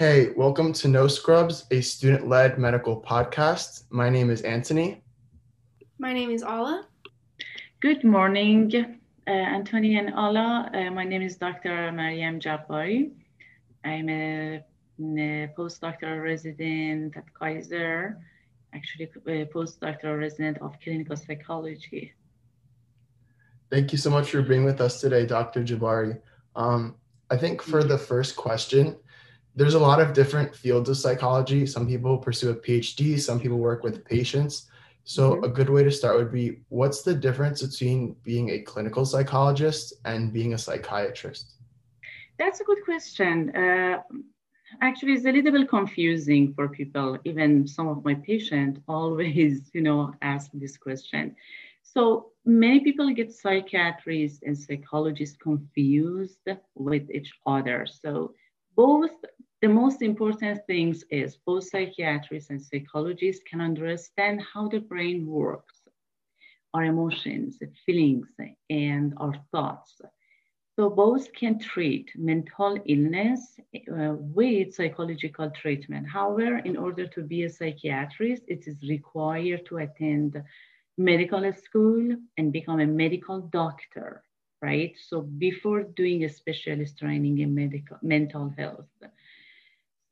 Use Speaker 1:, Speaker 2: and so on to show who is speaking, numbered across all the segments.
Speaker 1: Hey, welcome to No Scrubs, a student led medical podcast. My name is Anthony.
Speaker 2: My name is Ala.
Speaker 3: Good morning, uh, Anthony and Ala. Uh, my name is Dr. Mariam Jabari. I'm a, a postdoctoral resident at Kaiser, actually, a postdoctoral resident of clinical psychology.
Speaker 1: Thank you so much for being with us today, Dr. Jabari. Um, I think for the first question, there's a lot of different fields of psychology. Some people pursue a PhD, some people work with patients. So, mm-hmm. a good way to start would be what's the difference between being a clinical psychologist and being a psychiatrist?
Speaker 3: That's a good question. Uh, actually, it's a little bit confusing for people. Even some of my patients always, you know, ask this question. So many people get psychiatrists and psychologists confused with each other. So both the most important things is both psychiatrists and psychologists can understand how the brain works, our emotions, feelings, and our thoughts. So both can treat mental illness uh, with psychological treatment. However, in order to be a psychiatrist, it is required to attend medical school and become a medical doctor, right? So before doing a specialist training in medical mental health.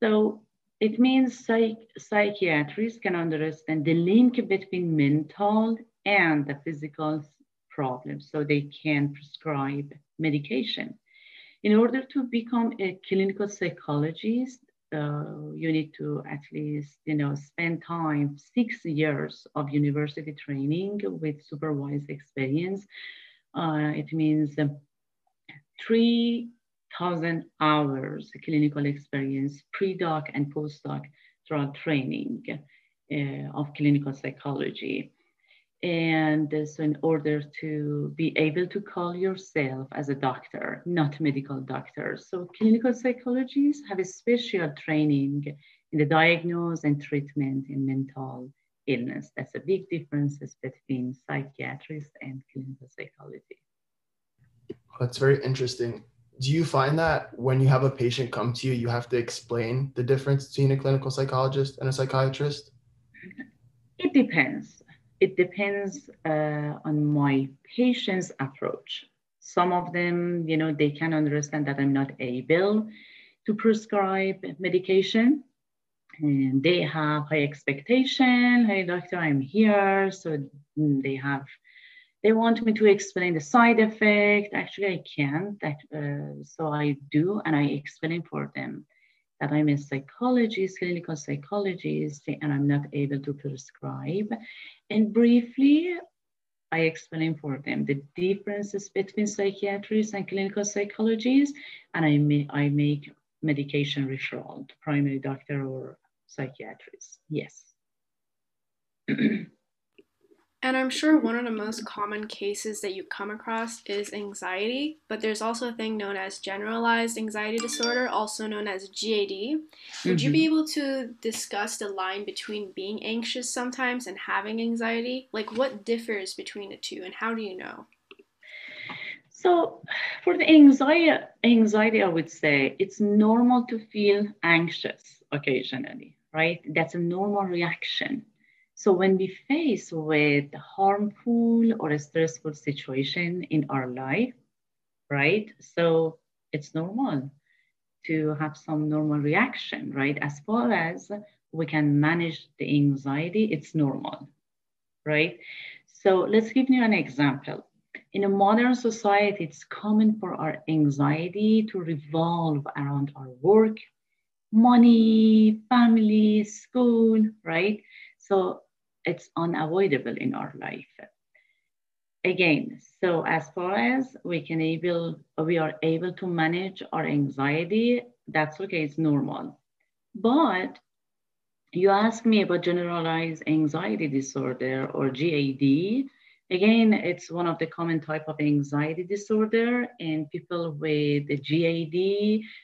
Speaker 3: So it means psych- psychiatrists can understand the link between mental and the physical problems, so they can prescribe medication. In order to become a clinical psychologist, uh, you need to at least, you know, spend time, six years of university training with supervised experience. Uh, it means um, three thousand hours clinical experience, pre-doc and post-doc drug training uh, of clinical psychology. And so in order to be able to call yourself as a doctor, not medical doctor. So clinical psychologists have a special training in the diagnosis and treatment in mental illness. That's a big difference between psychiatrists and clinical psychology.
Speaker 1: That's very interesting do you find that when you have a patient come to you, you have to explain the difference between a clinical psychologist and a psychiatrist?
Speaker 3: It depends. It depends uh, on my patient's approach. Some of them, you know, they can understand that I'm not able to prescribe medication. And they have high expectation. Hey, doctor, I'm here. So they have they want me to explain the side effect. Actually, I can't. That, uh, so I do, and I explain for them that I'm a psychologist, clinical psychologist, and I'm not able to prescribe. And briefly, I explain for them the differences between psychiatrists and clinical psychologists, and I, I make medication referral to primary doctor or psychiatrist. Yes.
Speaker 2: And I'm sure one of the most common cases that you come across is anxiety, but there's also a thing known as generalized anxiety disorder, also known as GAD. Mm-hmm. Would you be mm-hmm. able to discuss the line between being anxious sometimes and having anxiety? Like, what differs between the two, and how do you know?
Speaker 3: So, for the anxiety, anxiety, I would say it's normal to feel anxious occasionally, right? That's a normal reaction so when we face with harmful or a stressful situation in our life, right? So it's normal to have some normal reaction, right? As far as we can manage the anxiety, it's normal, right? So let's give you an example. In a modern society, it's common for our anxiety to revolve around our work, money, family, school, right? So it's unavoidable in our life. Again, so as far as we can able, we are able to manage our anxiety, that's okay, it's normal. But you ask me about generalized anxiety disorder or GAD. Again, it's one of the common type of anxiety disorder and people with GAD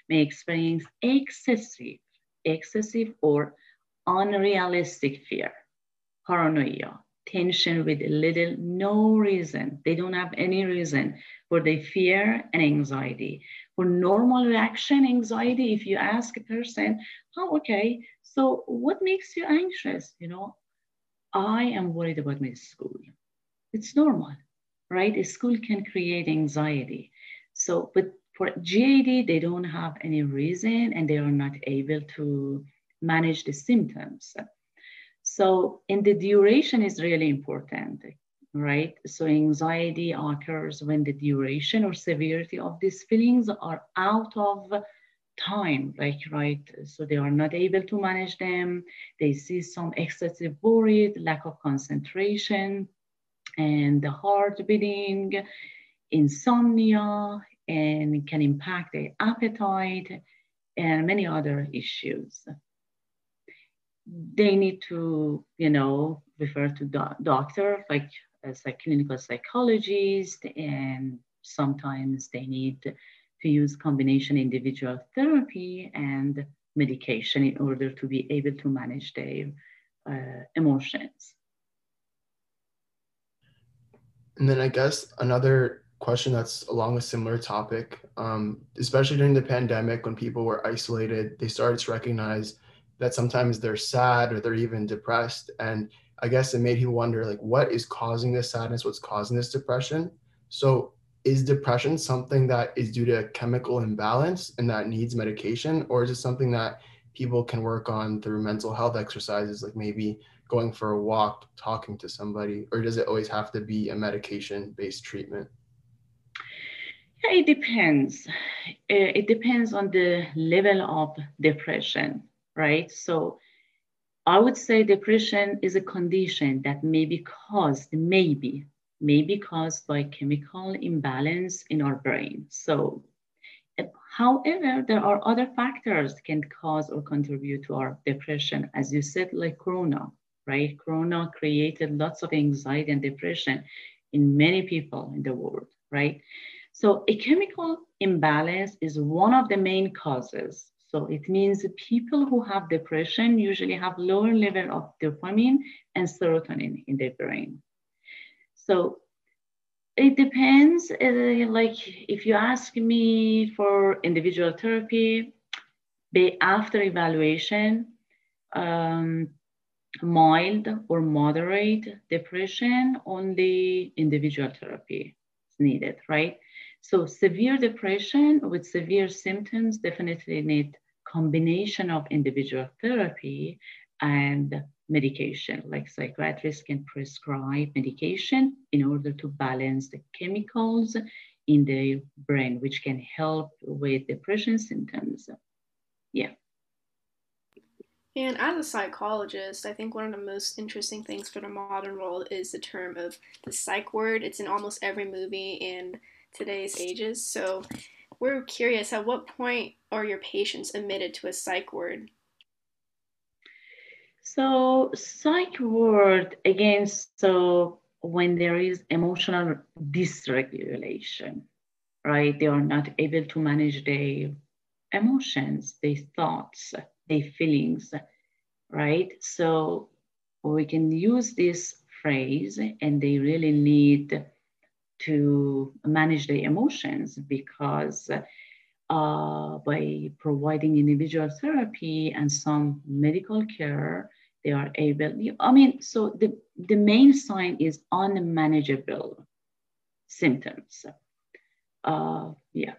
Speaker 3: may experience excessive, excessive or unrealistic fear paranoia, tension with little, no reason. They don't have any reason for their fear and anxiety. for normal reaction anxiety, if you ask a person, oh, okay, so what makes you anxious? You know, I am worried about my school. It's normal, right? A school can create anxiety. So, but for GAD, they don't have any reason and they are not able to manage the symptoms. So, and the duration is really important right? So anxiety occurs when the duration or severity of these feelings are out of time, like, right? So they are not able to manage them. They see some excessive worry, lack of concentration, and the heart beating, insomnia, and can impact the appetite and many other issues. They need to, you know, refer to do- doctor, like as a clinical psychologist, and sometimes they need to use combination individual therapy and medication in order to be able to manage their uh, emotions.
Speaker 1: And then I guess another question that's along a similar topic, um, especially during the pandemic when people were isolated, they started to recognize that sometimes they're sad or they're even depressed. And I guess it made you wonder like what is causing this sadness, what's causing this depression. So is depression something that is due to chemical imbalance and that needs medication, or is it something that people can work on through mental health exercises, like maybe going for a walk, talking to somebody, or does it always have to be a medication based treatment?
Speaker 3: Yeah, it depends. It depends on the level of depression, right? So I would say depression is a condition that may be caused, maybe, may be caused by chemical imbalance in our brain. So, however, there are other factors can cause or contribute to our depression, as you said, like Corona, right? Corona created lots of anxiety and depression in many people in the world, right? So, a chemical imbalance is one of the main causes so it means people who have depression usually have lower level of dopamine and serotonin in their brain. So it depends. Uh, like if you ask me for individual therapy, after evaluation, um, mild or moderate depression, only individual therapy is needed, right? So severe depression with severe symptoms definitely need combination of individual therapy and medication, like psychiatrists can prescribe medication in order to balance the chemicals in the brain, which can help with depression symptoms. Yeah.
Speaker 2: And as a psychologist, I think one of the most interesting things for the modern world is the term of the psych ward. It's in almost every movie in today's ages. So we're curious at what point are your patients admitted to a psych ward?
Speaker 3: So, psych ward, again, so when there is emotional dysregulation, right? They are not able to manage their emotions, their thoughts, their feelings, right? So, we can use this phrase, and they really need to manage their emotions because uh, by providing individual therapy and some medical care, they are able, I mean, so the, the main sign is unmanageable symptoms. Uh, yeah.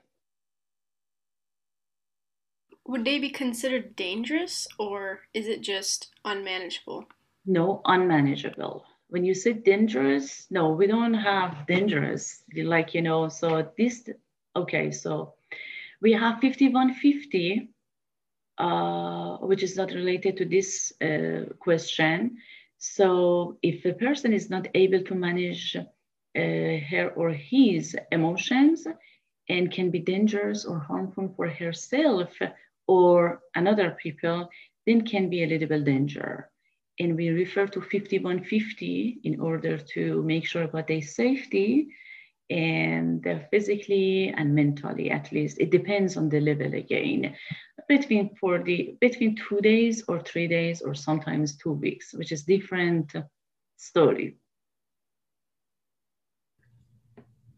Speaker 2: Would they be considered dangerous or is it just unmanageable?
Speaker 3: No, unmanageable when you say dangerous, no, we don't have dangerous. Like, you know, so this, okay, so we have 5150, uh, which is not related to this uh, question. So if a person is not able to manage uh, her or his emotions and can be dangerous or harmful for herself or another people, then can be a little bit danger and we refer to 5150 in order to make sure about their safety and physically and mentally at least. It depends on the level again. Between 40 between two days or three days or sometimes two weeks which is different story.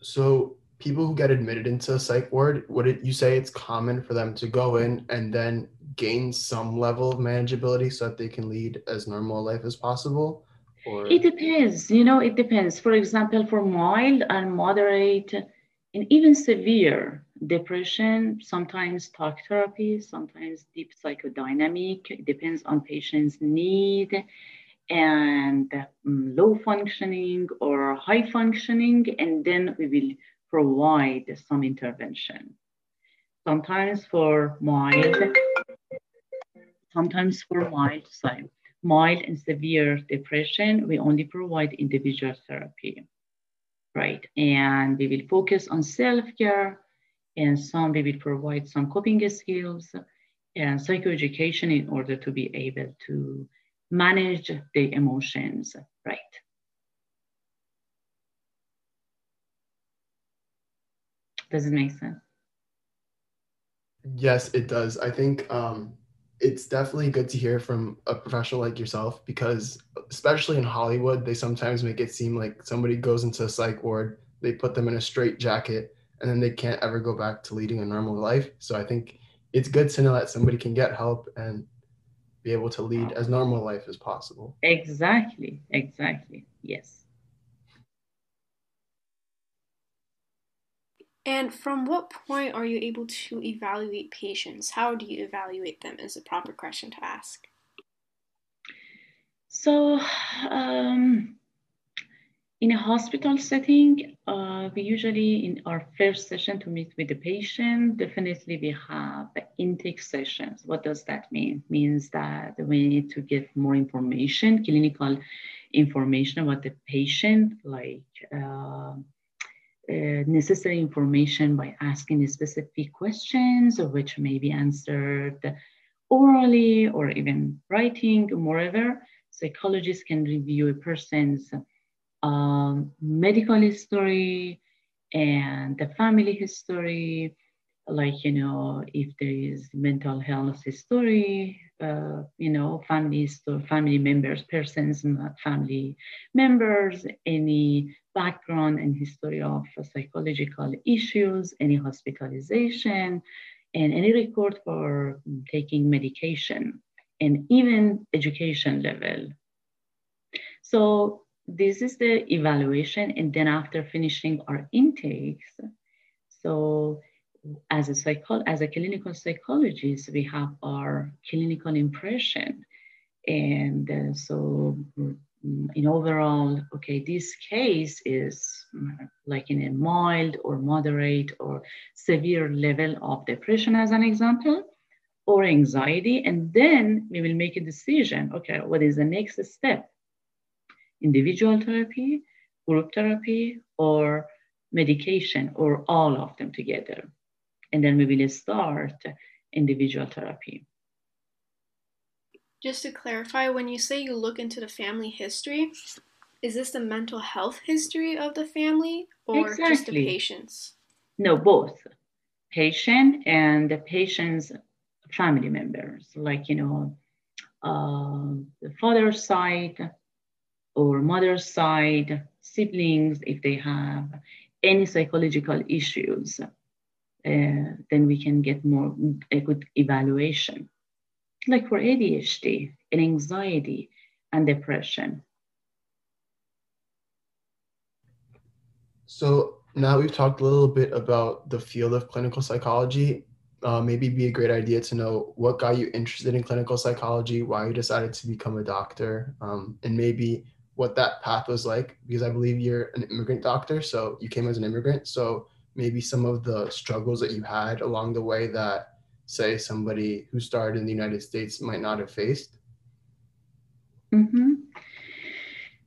Speaker 1: So people who get admitted into a psych ward, would it you say it's common for them to go in and then gain some level of manageability so that they can lead as normal life as possible?
Speaker 3: Or? It depends, you know, it depends. For example, for mild and moderate and even severe depression, sometimes talk therapy, sometimes deep psychodynamic, it depends on patient's need and um, low functioning or high functioning, and then we will provide some intervention. Sometimes for mild, sometimes for mild, sorry, mild and severe depression, we only provide individual therapy, right? And we will focus on self-care, and some we will provide some coping skills and psychoeducation in order to be able to manage the emotions, right? Does it make sense?
Speaker 1: Yes, it does. I think um, it's definitely good to hear from a professional like yourself because, especially in Hollywood, they sometimes make it seem like somebody goes into a psych ward, they put them in a straight jacket, and then they can't ever go back to leading a normal life. So I think it's good to know that somebody can get help and be able to lead as normal life as possible.
Speaker 3: Exactly, exactly. Yes.
Speaker 2: And from what point are you able to evaluate patients? How do you evaluate them is a proper question to ask.
Speaker 3: So, um, in a hospital setting, uh, we usually, in our first session to meet with the patient, definitely we have intake sessions. What does that mean? It means that we need to get more information, clinical information about the patient, like uh, uh, necessary information by asking specific questions, which may be answered orally or even writing, moreover. Psychologists can review a person's um, medical history and the family history, like, you know, if there is mental health history, uh, you know, family, family members, persons, family members, any background and history of psychological issues, any hospitalization, and any record for taking medication, and even education level. So this is the evaluation. And then after finishing our intakes, so as a psycho- as a clinical psychologist, we have our clinical impression. And uh, so mm, in overall, okay, this case is mm, like in a mild or moderate or severe level of depression as an example, or anxiety. And then we will make a decision, okay, what is the next step? individual therapy, group therapy, or medication, or all of them together. And then we will start individual therapy.
Speaker 2: Just to clarify, when you say you look into the family history, is this the mental health history of the family or exactly. just the patient's?
Speaker 3: No, both. Patient and the patient's family members, like, you know, uh, the father's side, or mother's side, siblings, if they have any psychological issues, then we can get more a good evaluation. Like for ADHD and anxiety and depression.
Speaker 1: So now we've talked a little bit about the field of clinical psychology. Uh, maybe be a great idea to know what got you interested in clinical psychology, why you decided to become a doctor, um, and maybe what that path was like because I believe you're an immigrant doctor, so you came as an immigrant. So maybe some of the struggles that you had along the way that say somebody who started in the United States might not have faced.
Speaker 3: Mm-hmm.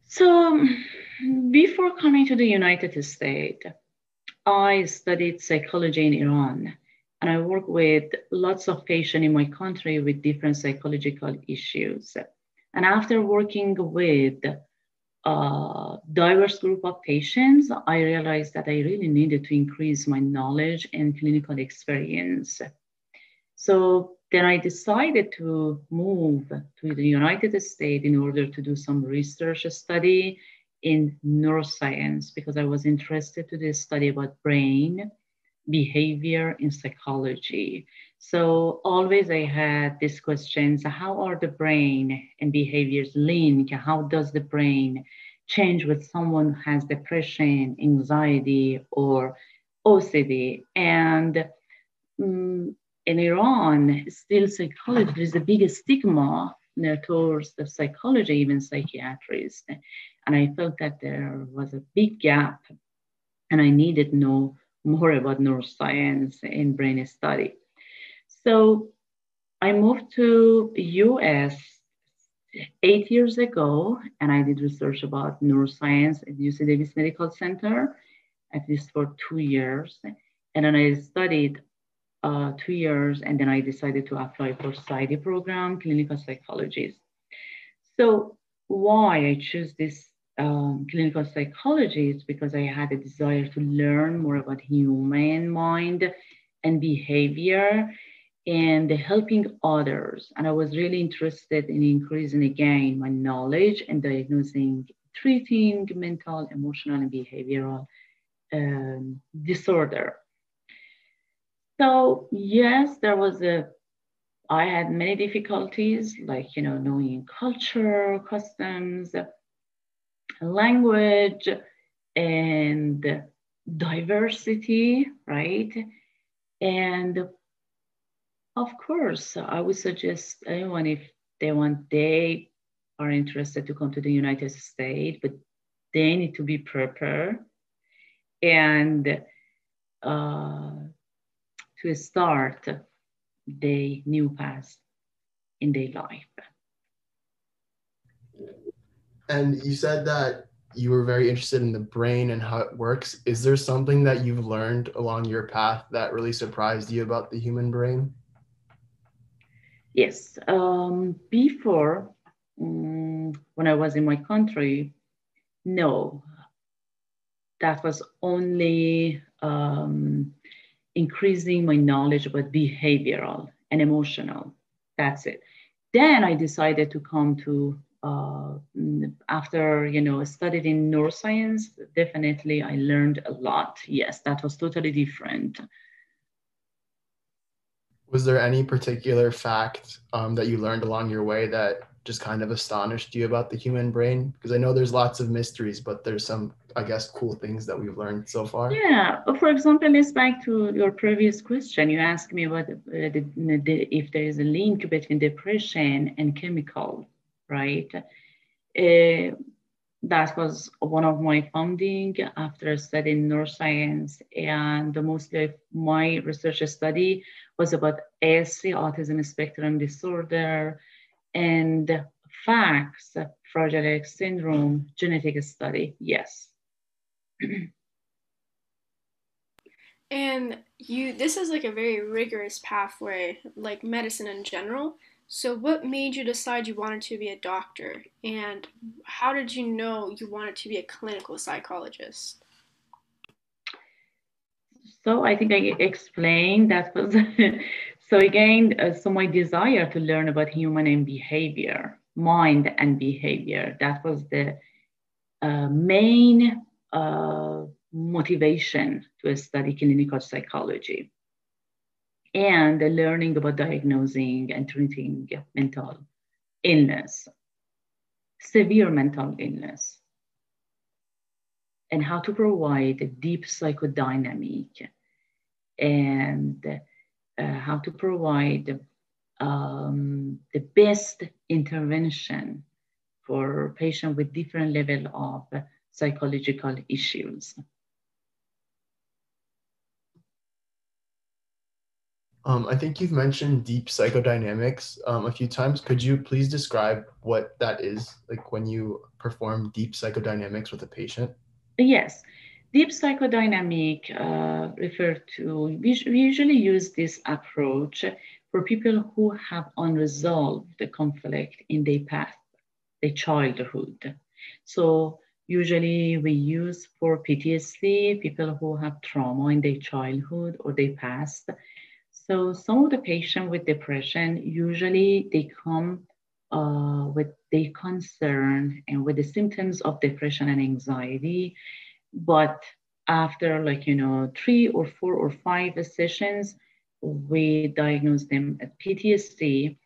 Speaker 3: So before coming to the United States, I studied psychology in Iran. And I work with lots of patients in my country with different psychological issues. And after working with uh, diverse group of patients, I realized that I really needed to increase my knowledge and clinical experience. So then I decided to move to the United States in order to do some research study in neuroscience because I was interested to this study about brain behavior in psychology. So always I had these questions, how are the brain and behaviors linked? How does the brain change with someone who has depression, anxiety, or OCD? And um, in Iran, still psychology is the biggest stigma towards the psychology, even psychiatrists. And I felt that there was a big gap and I needed to know more about neuroscience in brain study. So I moved to US eight years ago and I did research about neuroscience at UC Davis Medical Center, at least for two years. And then I studied uh, two years and then I decided to apply for PsyD program, clinical psychologist. So why I choose this um, clinical psychology is because I had a desire to learn more about human mind and behavior and helping others. And I was really interested in increasing again my knowledge and diagnosing, treating mental, emotional, and behavioral um, disorder. So yes, there was a I had many difficulties, like you know, knowing culture, customs, language, and diversity, right? And of course, I would suggest anyone if they want, they are interested to come to the United States, but they need to be prepared and uh, to start the new path in their life.
Speaker 1: And you said that you were very interested in the brain and how it works. Is there something that you've learned along your path that really surprised you about the human brain?
Speaker 3: Yes. Um, before, um, when I was in my country, no. That was only um, increasing my knowledge about behavioral and emotional. That's it. Then I decided to come to uh, after you know studied in neuroscience. Definitely, I learned a lot. Yes, that was totally different.
Speaker 1: Was there any particular fact um, that you learned along your way that just kind of astonished you about the human brain? Because I know there's lots of mysteries, but there's some, I guess, cool things that we've learned so far.
Speaker 3: Yeah. For example, let's back to your previous question. You asked me about uh, the, the, if there is a link between depression and chemical, right? Uh, that was one of my funding after studying neuroscience and mostly my research study was about ASD, autism spectrum disorder, and facts, Fragile X syndrome, genetic study, yes.
Speaker 2: and you, this is like a very rigorous pathway, like medicine in general. So, what made you decide you wanted to be a doctor? And how did you know you wanted to be a clinical psychologist?
Speaker 3: So, I think I explained that was so again, uh, so my desire to learn about human and behavior, mind and behavior, that was the uh, main uh, motivation to study clinical psychology and the learning about diagnosing and treating mental illness, severe mental illness, and how to provide a deep psychodynamic and uh, how to provide um, the best intervention for patients with different level of psychological issues.
Speaker 1: Um, I think you've mentioned deep psychodynamics um, a few times. Could you please describe what that is, like when you perform deep psychodynamics with a patient?
Speaker 3: Yes. Deep psychodynamic uh, refer to, we, usually use this approach for people who have unresolved the conflict in their past, their childhood. So usually we use for PTSD, people who have trauma in their childhood or their past. So some of the patients with depression, usually they come uh, with their concern and with the symptoms of depression and anxiety. But after like, you know, three or four or five sessions, we diagnose them as PTSD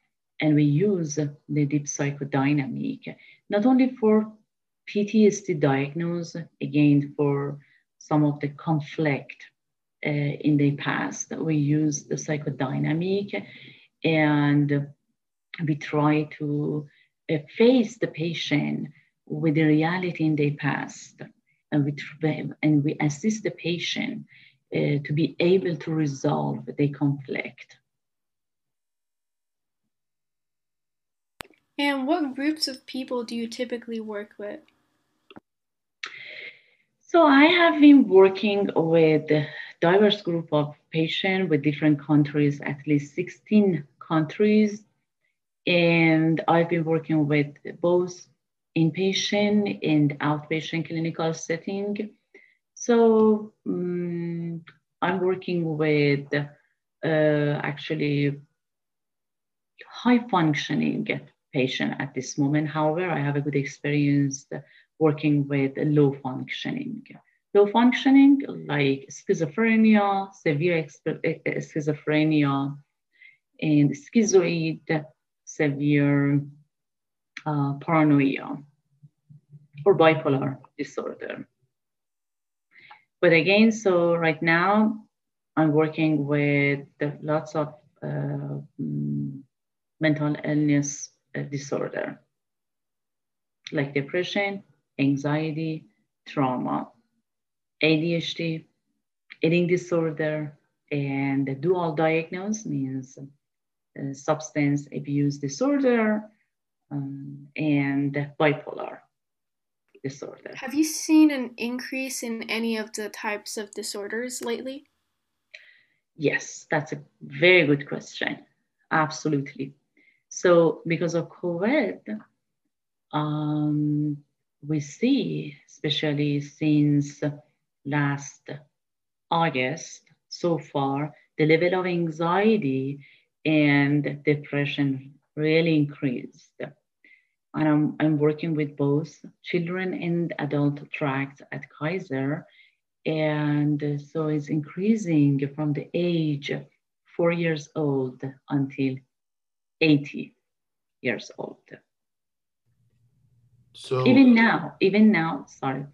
Speaker 3: and we use the deep psychodynamic, not only for PTSD diagnosis, again, for some of the conflict uh, in the past, we use the psychodynamic and we try to uh, face the patient with the reality in their past and we, and we assist the patient uh, to be able to resolve the conflict.
Speaker 2: And what groups of people do you typically work with?
Speaker 3: So I have been working with a diverse group of patients with different countries, at least 16 countries. And I've been working with both inpatient and outpatient clinical setting. So um, I'm working with uh, actually high functioning patient at this moment. However, I have a good experience working with low functioning. Low functioning like schizophrenia, severe schizophrenia, and schizoid, severe uh, paranoia, or bipolar disorder. But again, so right now I'm working with lots of uh, mental illness uh, disorder, like depression, anxiety, trauma, ADHD, eating disorder, and the dual diagnosis means substance abuse disorder um, and bipolar disorder.
Speaker 2: Have you seen an increase in any of the types of disorders lately?
Speaker 3: Yes, that's a very good question. Absolutely. So, because of COVID, um, we see, especially since last August so far, the level of anxiety and depression really increased and I'm, I'm working with both children and adult tracks at Kaiser. And so it's increasing from the age four years old until 80 years old. So even now, even now, sorry,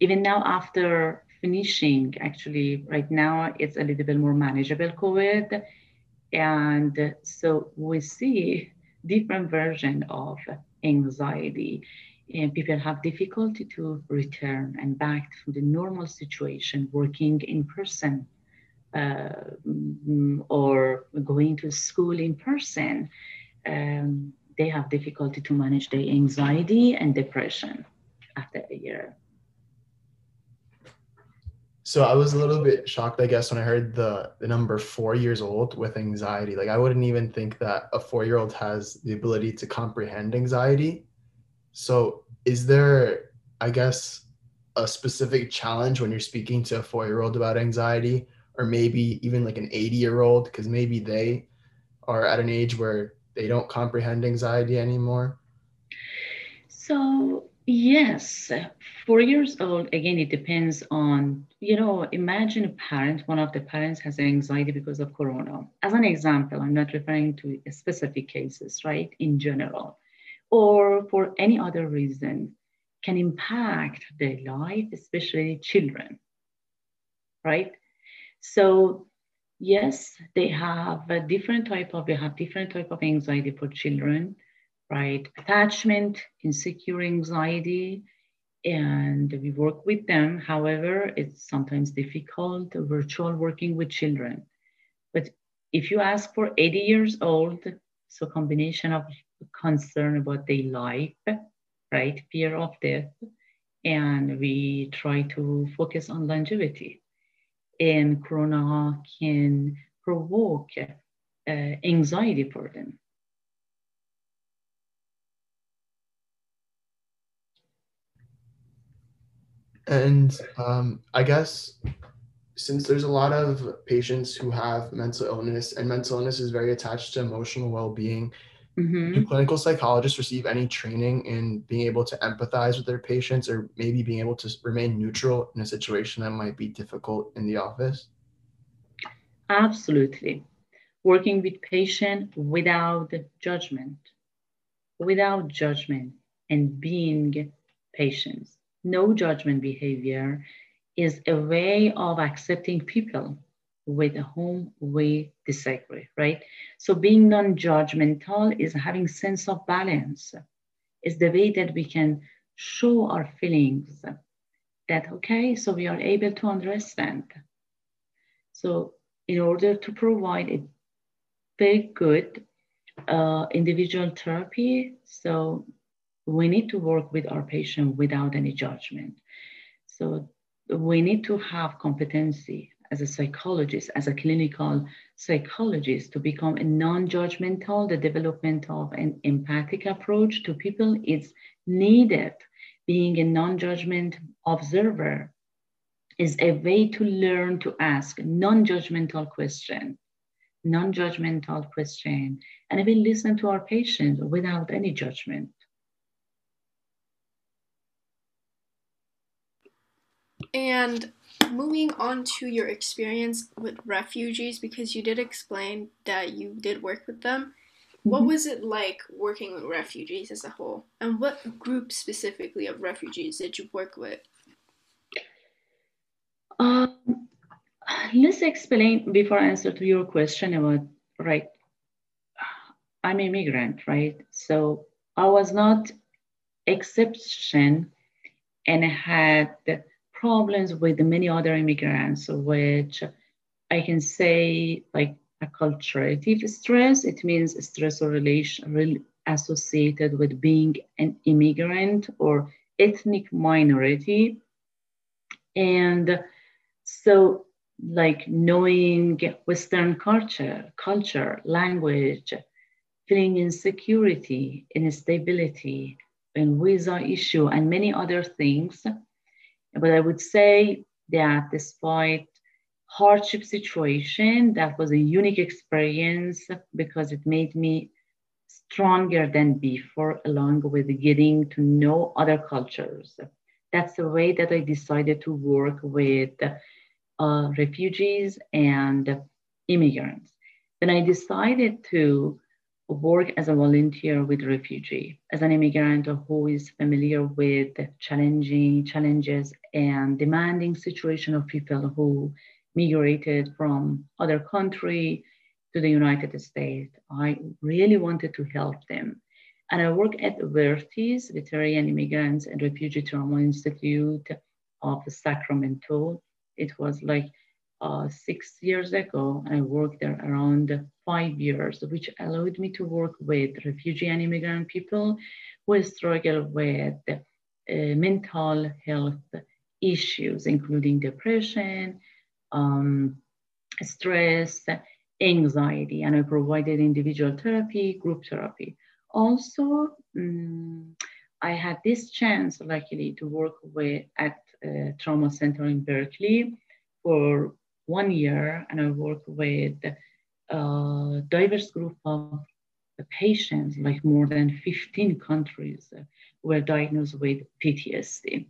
Speaker 3: even now after finishing, actually right now it's a little bit more manageable COVID. And so we see different version of anxiety. And people have difficulty to return and back to the normal situation working in person uh, or going to school in person. Um, they have difficulty to manage their anxiety and depression after a year
Speaker 1: so I was a little bit shocked, I guess, when I heard the the number four years old with anxiety. Like I wouldn't even think that a four year old has the ability to comprehend anxiety. So is there, I guess, a specific challenge when you're speaking to a four year old about anxiety, or maybe even like an 80 year old, because maybe they are at an age where they don't comprehend anxiety anymore?
Speaker 3: So Yes, four years old, again, it depends on, you know, imagine a parent, one of the parents has anxiety because of Corona. As an example, I'm not referring to specific cases, right? In general, or for any other reason, can impact their life, especially children, right? So yes, they have a different type of, they have different type of anxiety for children right? Attachment, insecure anxiety, and we work with them. However, it's sometimes difficult virtual working with children. But if you ask for 80 years old, so combination of concern about their life, right? Fear of death, and we try to focus on longevity. And Corona can provoke uh, anxiety for them.
Speaker 1: And um, I guess since there's a lot of patients who have mental illness and mental illness is very attached to emotional well-being, Mm-hmm. Do clinical psychologists receive any training in being able to empathize with their patients or maybe being able to remain neutral in a situation that might be difficult in the office?
Speaker 3: Absolutely. Working with patient without judgment, without judgment and being patient. No judgment behavior is a way of accepting people with whom we disagree, right? So being non-judgmental is having sense of balance. Is the way that we can show our feelings that, okay, so we are able to understand. So in order to provide a very good uh, individual therapy, so we need to work with our patient without any judgment. So we need to have competency as a psychologist, as a clinical psychologist, to become a non-judgmental, the development of an empathic approach to people is needed. Being a non-judgment observer is a way to learn to ask non-judgmental question, non-judgmental question, and we listen to our patient without any judgment.
Speaker 2: And moving on to your experience with refugees, because you did explain that you did work with them. What mm-hmm. was it like working with refugees as a whole? And what group specifically of refugees did you work with?
Speaker 3: Um, let's explain before I answer to your question about, right, I'm immigrant, right? So I was not exception and I had problems with many other immigrants, which I can say like acculturative stress. It means stress or relation associated with being an immigrant or ethnic minority. And so like knowing Western culture, culture, language, feeling insecurity, instability, and visa issue, and many other things but I would say that despite hardship situation, that was a unique experience because it made me stronger than before, along with getting to know other cultures. That's the way that I decided to work with uh, refugees and immigrants. Then I decided to work as a volunteer with refugee, as an immigrant who is familiar with the challenging challenges and demanding situation of people who migrated from other country to the United States. I really wanted to help them. And I work at VERTIS, Veteran Immigrants and Refugee Trauma Institute of Sacramento. It was like uh, six years ago. I worked there around five years, which allowed me to work with refugee and immigrant people who struggle with uh, mental health issues, including depression, um, stress, anxiety, and I provided individual therapy, group therapy. Also, um, I had this chance, luckily, to work with at a trauma center in Berkeley for one year and I work with a diverse group of patients, like more than 15 countries uh, were diagnosed with PTSD.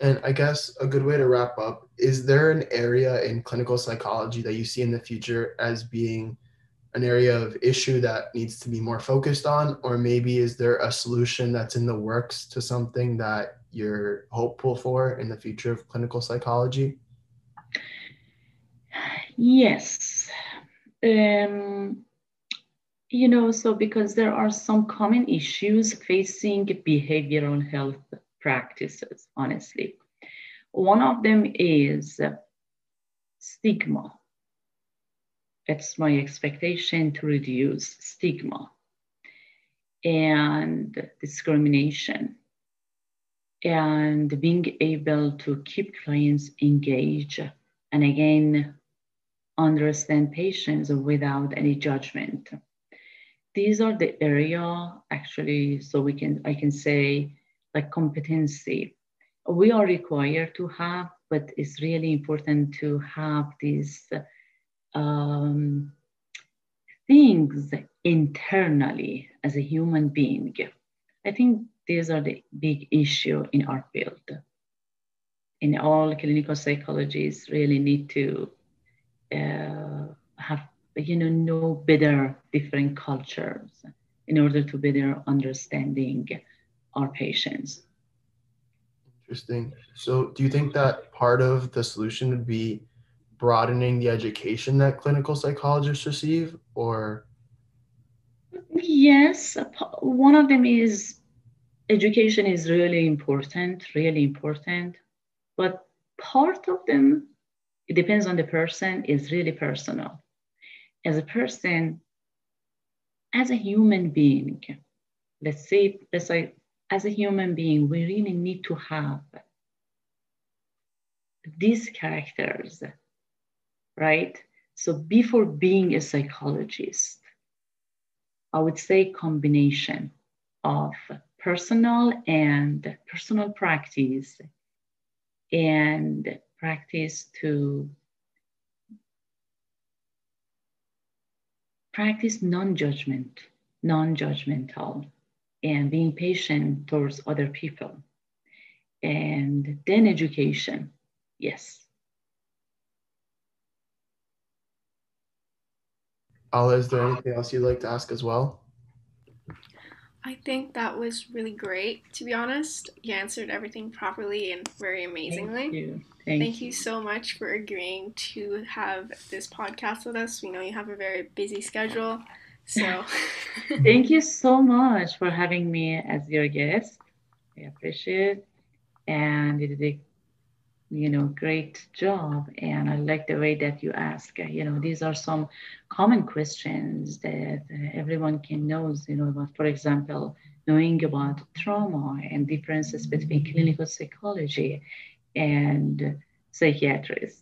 Speaker 1: And I guess a good way to wrap up is there an area in clinical psychology that you see in the future as being an area of issue that needs to be more focused on? Or maybe is there a solution that's in the works to something that you're hopeful for in the future of clinical psychology?
Speaker 3: Yes. Um, you know, so because there are some common issues facing behavioral health practices, honestly. One of them is stigma. It's my expectation to reduce stigma and discrimination and being able to keep clients engaged and again understand patients without any judgment these are the area actually so we can i can say like competency we are required to have but it's really important to have these um, things internally as a human being. I think these are the big issue in our field. In all clinical psychologists really need to uh, have you know know better different cultures in order to better understanding our patients.
Speaker 1: Interesting. So, do you think that part of the solution would be broadening the education that clinical psychologists receive, or?
Speaker 3: Yes, one of them is education is really important, really important, but part of them, it depends on the person, is really personal. As a person, as a human being, let's say, let's say, as a human being, we really need to have these characters, right? So before being a psychologist, I would say combination of personal and personal practice and practice to practice non-judgment, non-judgmental, and being patient towards other people. And then education, yes.
Speaker 1: Ala, is there anything else you'd like to ask as well?
Speaker 2: I think that was really great, to be honest. You answered everything properly and very amazingly.
Speaker 3: Thank you.
Speaker 2: Thank, Thank you. you so much for agreeing to have this podcast with us. We know you have a very busy schedule. So
Speaker 3: thank you so much for having me as your guest. I appreciate it. And you did a you know great job and i like the way that you ask uh, you know these are some common questions that uh, everyone can knows you know about for example knowing about trauma and differences between mm-hmm. clinical psychology and psychiatry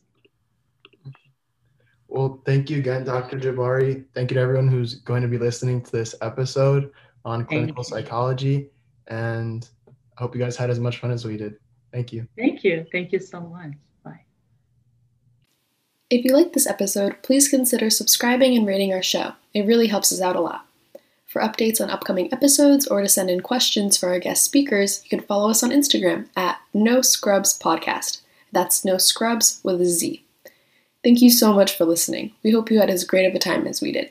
Speaker 1: well, thank you again, Dr. Jabari. Thank you to everyone who's going to be listening to this episode on clinical psychology. And I hope you guys had as much fun as we did. Thank you.
Speaker 3: Thank you. Thank you so much. Bye.
Speaker 4: If you like this episode, please consider subscribing and rating our show. It really helps us out a lot. For updates on upcoming episodes or to send in questions for our guest speakers, you can follow us on Instagram at No Scrubs Podcast. That's No Scrubs with a Z. Thank you so much for listening. We hope you had as great of a time as we did.